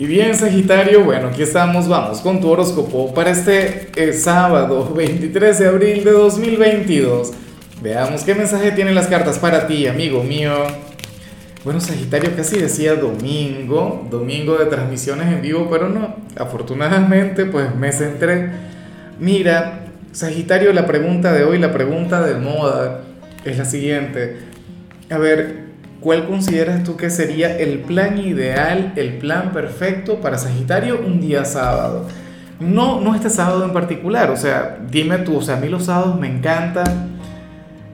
Y bien, Sagitario, bueno, aquí estamos, vamos con tu horóscopo para este eh, sábado 23 de abril de 2022. Veamos qué mensaje tienen las cartas para ti, amigo mío. Bueno, Sagitario casi decía domingo, domingo de transmisiones en vivo, pero no, afortunadamente pues me centré. Mira, Sagitario, la pregunta de hoy, la pregunta de moda es la siguiente. A ver, ¿Cuál consideras tú que sería el plan ideal, el plan perfecto para Sagitario un día sábado? No, no este sábado en particular, o sea, dime tú, o sea, a mí los sábados me encanta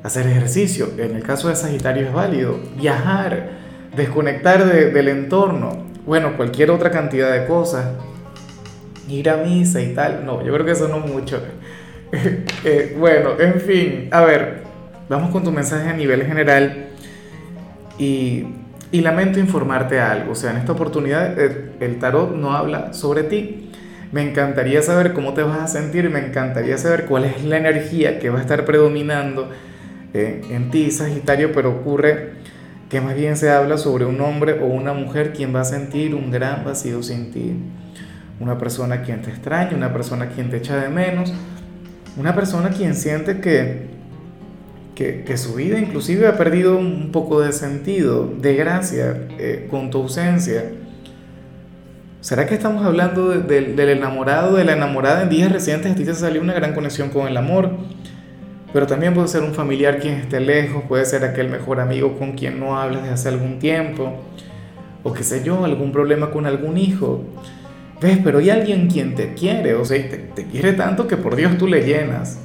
hacer ejercicio, en el caso de Sagitario es válido, viajar, desconectar del entorno, bueno, cualquier otra cantidad de cosas, ir a misa y tal, no, yo creo que eso no mucho. Eh, bueno, en fin, a ver, vamos con tu mensaje a nivel general y, lamento informarte algo, o sea, en esta oportunidad eh, el tarot no habla sobre ti. Me encantaría saber cómo te vas a sentir, me encantaría saber cuál es la energía que va a estar predominando eh, en ti, Sagitario, pero ocurre que más bien se habla sobre un hombre o una mujer quien va a sentir un gran vacío sin ti. Una persona quien te extraña, una persona quien te echa de menos, una persona quien siente que, que, su vida inclusive ha perdido un poco de sentido, de gracia, eh, con tu ausencia. ¿Será que estamos hablando del enamorado, de la enamorada en días recientes? A ti te salió una gran conexión con el amor, pero también puede ser un familiar quien esté lejos, puede ser aquel mejor amigo con quien no hablas desde hace algún tiempo, o qué sé yo, algún problema con algún hijo. ¿Ves? Pero hay alguien quien te quiere, o sea, te, te quiere tanto que por Dios tú le llenas.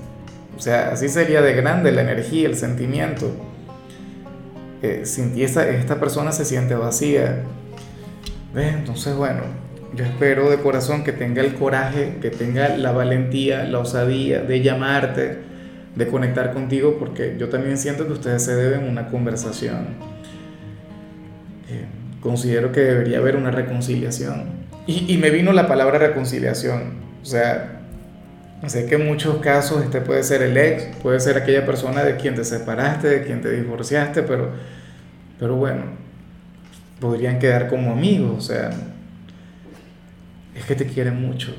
O sea, así sería de grande la energía, el sentimiento. Eh, sin ti esta, esta persona se siente vacía. ¿Ves? Entonces, bueno, yo espero de corazón que tenga el coraje, que tenga la valentía, la osadía de llamarte, de conectar contigo, porque yo también siento que ustedes se deben una conversación. Eh, considero que debería haber una reconciliación. Y, y me vino la palabra reconciliación. O sea, Sé que en muchos casos este puede ser el ex, puede ser aquella persona de quien te separaste, de quien te divorciaste, pero, pero bueno, podrían quedar como amigos, o sea, es que te quiere mucho.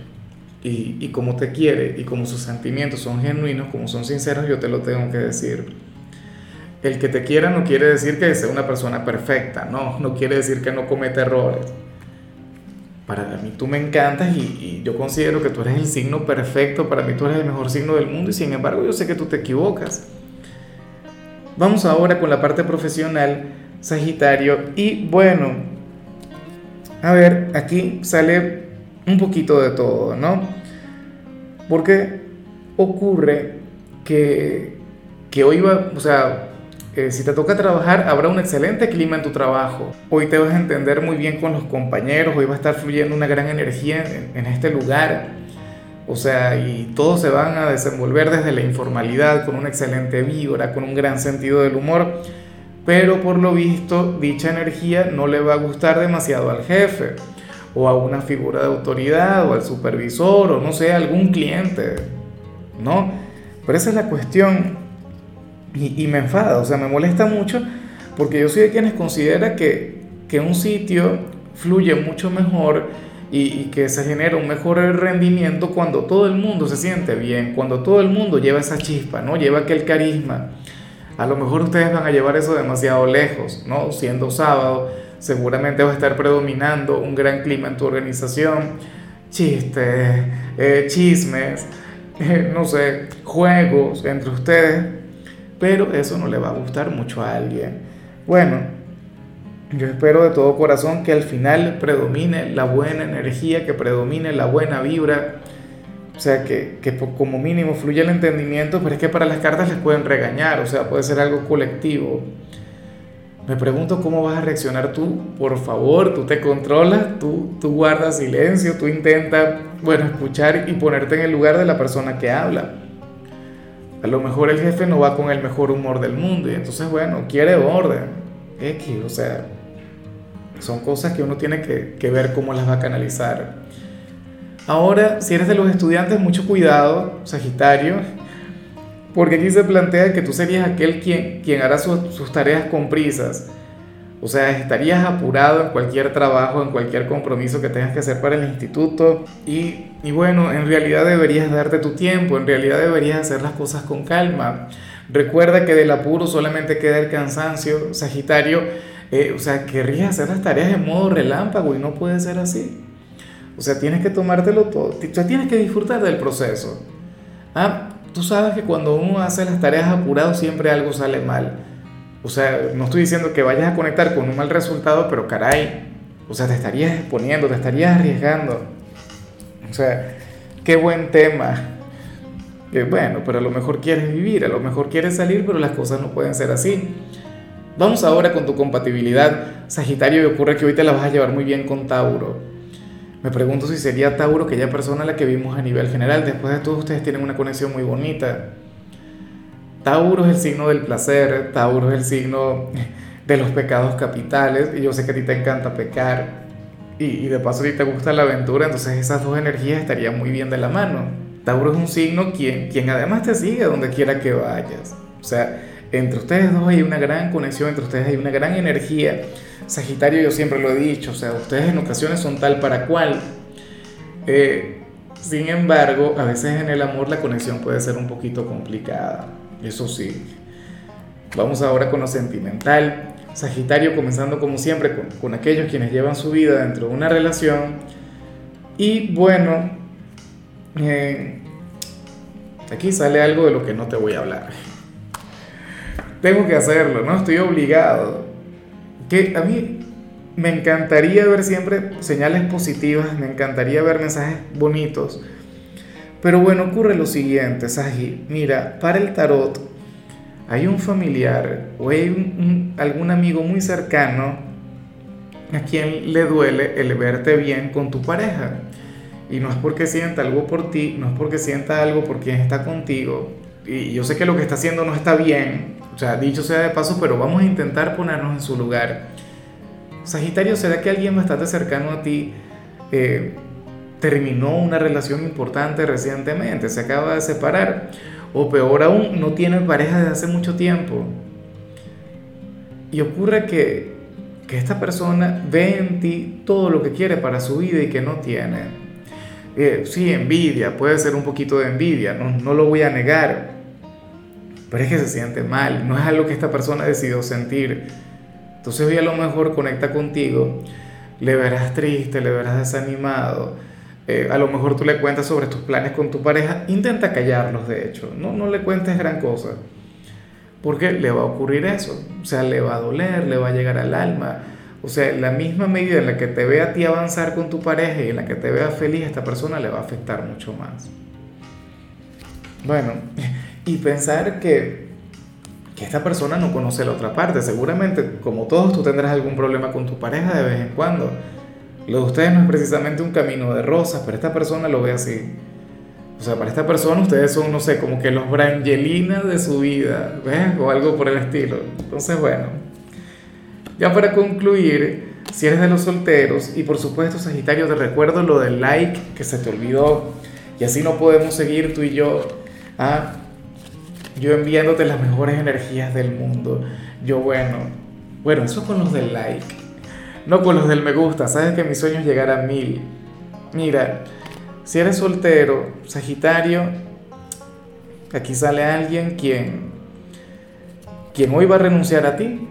Y, y como te quiere y como sus sentimientos son genuinos, como son sinceros, yo te lo tengo que decir. El que te quiera no quiere decir que sea una persona perfecta, no, no quiere decir que no cometa errores para mí tú me encantas y, yo considero que tú eres el signo perfecto, para mí tú eres el mejor signo del mundo y sin embargo yo sé que tú te equivocas. Vamos ahora con la parte profesional, Sagitario, y bueno, a ver, aquí sale un poquito de todo, ¿no? Porque ocurre que, que hoy va, o sea, eh, si te toca trabajar, habrá un excelente clima en tu trabajo. Hoy te vas a entender muy bien con los compañeros, hoy va a estar fluyendo una gran energía en, este lugar. O sea, y todos se van a desenvolver desde la informalidad, con una excelente vibra, con un gran sentido del humor. Pero por lo visto, dicha energía no le va a gustar demasiado al jefe, o a una figura de autoridad, o al supervisor, o no sé, algún cliente. ¿No? Pero esa es la cuestión y, me enfada, o sea, me molesta mucho porque yo soy de quienes considera que, que un sitio fluye mucho mejor y, y, que se genera un mejor rendimiento cuando todo el mundo se siente bien, cuando todo el mundo lleva esa chispa, ¿no? Lleva aquel carisma. A lo mejor ustedes van a llevar eso demasiado lejos, ¿no? Siendo sábado, seguramente va a estar predominando un gran clima en tu organización, chistes, eh, chismes, eh, no sé, juegos entre ustedes pero eso no le va a gustar mucho a alguien. Bueno, yo espero de todo corazón que al final predomine la buena energía, que predomine la buena vibra, o sea, que, que como mínimo fluya el entendimiento, pero es que para las cartas les pueden regañar, o sea, puede ser algo colectivo. Me pregunto cómo vas a reaccionar tú, por favor, tú te controlas, tú, tú guardas silencio, tú intentas, bueno, escuchar y ponerte en el lugar de la persona que habla. A lo mejor el jefe no va con el mejor humor del mundo y entonces, bueno, quiere orden. X, o sea, son cosas que uno tiene que, ver cómo las va a canalizar. Ahora, si eres de los estudiantes, mucho cuidado, Sagitario, porque aquí se plantea que tú serías aquel quien, quien hará sus tareas con prisas. O sea, estarías apurado en cualquier trabajo, en cualquier compromiso que tengas que hacer para el instituto. Y, y, bueno, en realidad deberías darte tu tiempo, en realidad deberías hacer las cosas con calma. Recuerda que del apuro solamente queda el cansancio, Sagitario. Eh, o sea, querrías hacer las tareas en modo relámpago y no puede ser así. O sea, tienes que tomártelo todo, o sea, tienes que disfrutar del proceso. Ah, tú sabes que cuando uno hace las tareas apurado siempre algo sale mal. O sea, no estoy diciendo que vayas a conectar con un mal resultado, pero caray, o sea, te estarías exponiendo, te estarías arriesgando. O sea, qué buen tema. Que bueno, pero a lo mejor quieres vivir, a lo mejor quieres salir, pero las cosas no pueden ser así. Vamos ahora con tu compatibilidad, Sagitario, y ocurre que hoy te la vas a llevar muy bien con Tauro. Me pregunto si sería Tauro aquella persona la que vimos a nivel general. Después de todo, ustedes tienen una conexión muy bonita. Tauro es el signo del placer, Tauro es el signo de los pecados capitales, y yo sé que a ti te encanta pecar, y, de paso ti te gusta la aventura, entonces esas dos energías estarían muy bien de la mano. Tauro es un signo quien, quien además te sigue donde quiera que vayas. O sea, entre ustedes dos hay una gran conexión, entre ustedes hay una gran energía. Sagitario yo siempre lo he dicho, o sea, ustedes en ocasiones son tal para cual. Eh, sin embargo, a veces en el amor la conexión puede ser un poquito complicada. Eso sí. Vamos ahora con lo sentimental. Sagitario comenzando como siempre con, aquellos quienes llevan su vida dentro de una relación. Y bueno, eh, aquí sale algo de lo que no te voy a hablar. Tengo que hacerlo, ¿no? Estoy obligado. Que a mí me encantaría ver siempre señales positivas, me encantaría ver mensajes bonitos pero bueno, ocurre lo siguiente, Saji. Mira, para el tarot hay un familiar o hay algún amigo muy cercano a quien le duele el verte bien con tu pareja. Y no es porque sienta algo por ti, no es porque sienta algo por quien está contigo. Y yo sé que lo que está haciendo no está bien, o sea, dicho sea de paso, pero vamos a intentar ponernos en su lugar. Sagitario, ¿será que alguien bastante cercano a ti eh, terminó una relación importante recientemente, se acaba de separar, o peor aún, no tiene pareja desde hace mucho tiempo. Y ocurre que, que esta persona ve en ti todo lo que quiere para su vida y que no tiene. Eh, sí, envidia, puede ser un poquito de envidia, no, no lo voy a negar, pero es que se siente mal, no es algo que esta persona decidió sentir. Entonces hoy a lo mejor conecta contigo, le verás triste, le verás desanimado, eh, a lo mejor tú le cuentas sobre tus planes con tu pareja, intenta callarlos de hecho, no, no le cuentes gran cosa, porque le va a ocurrir eso, o sea, le va a doler, le va a llegar al alma, o sea, la misma medida en la que te vea a ti avanzar con tu pareja y en la que te vea feliz, a esta persona le va a afectar mucho más. Bueno, y pensar que, que esta persona no conoce la otra parte, seguramente como todos tú tendrás algún problema con tu pareja de vez en cuando, lo de ustedes no es precisamente un camino de rosas, pero esta persona lo ve así. O sea, para esta persona ustedes son, no sé, como que los Brangelina de su vida, ¿ves? O algo por el estilo. Entonces, bueno. Ya para concluir, si eres de los solteros, y por supuesto, Sagitario, te recuerdo lo del like que se te olvidó, y así no podemos seguir tú y yo. ¿ah? Yo enviándote las mejores energías del mundo. Yo, bueno, bueno, eso con los del like. No con los del me gusta, sabes que mi sueño es llegar a mil. Mira, si eres soltero, Sagitario, aquí sale alguien quien, quien hoy va a renunciar a ti.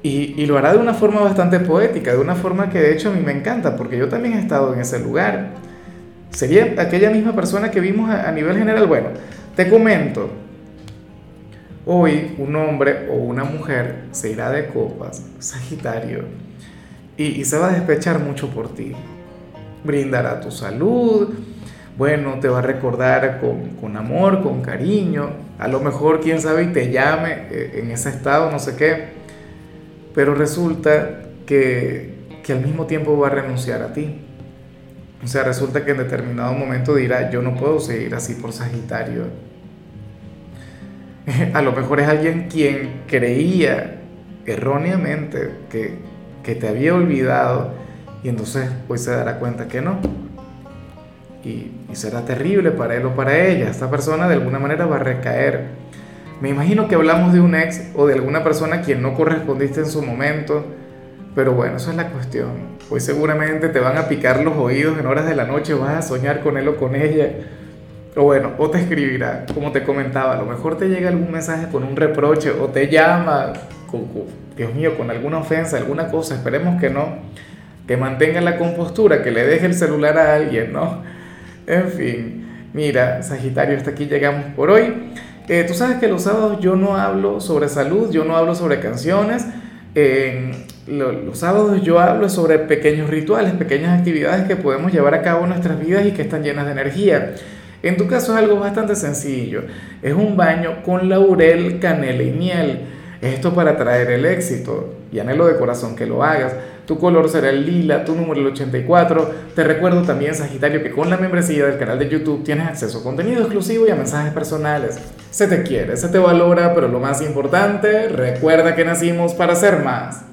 Y, lo hará de una forma bastante poética, de una forma que de hecho a mí me encanta, porque yo también he estado en ese lugar. Sería aquella misma persona que vimos a nivel general. Bueno, te comento, hoy un hombre o una mujer se irá de copas, Sagitario y, se va a despechar mucho por ti. Brindará tu salud, bueno, te va a recordar con, amor, con cariño, a lo mejor, quién sabe, y te llame eh, en ese estado, no sé qué, pero resulta que, que al mismo tiempo va a renunciar a ti. O sea, resulta que en determinado momento dirá, yo no puedo seguir así por Sagitario. A lo mejor es alguien quien creía erróneamente que, que te había olvidado y entonces hoy se dará cuenta que no. Y, será terrible para él o para ella. Esta persona de alguna manera va a recaer. Me imagino que hablamos de un ex o de alguna persona a quien no correspondiste en su momento. Pero bueno, eso es la cuestión. Pues seguramente te van a picar los oídos en horas de la noche, vas a soñar con él o con ella. O bueno, o te escribirá, como te comentaba, a lo mejor te llega algún mensaje con un reproche o te llama, con, Dios mío, con alguna ofensa, alguna cosa, esperemos que no, que mantenga la compostura, que le deje el celular a alguien, ¿no? En fin, mira, Sagitario, hasta aquí llegamos por hoy. Eh, tú sabes que los sábados yo no hablo sobre salud, yo no hablo sobre canciones. los sábados yo hablo sobre pequeños rituales, pequeñas actividades que podemos llevar a cabo en nuestras vidas y que están llenas de energía. En tu caso es algo bastante sencillo. Es un baño con laurel, canela y miel. Esto para traer el éxito y anhelo de corazón que lo hagas. Tu color será el lila, tu número el 84. Te recuerdo también, Sagitario, que con la membresía del canal de YouTube tienes acceso a contenido exclusivo y a mensajes personales. Se te quiere, se te valora, pero lo más importante, recuerda que nacimos para ser más.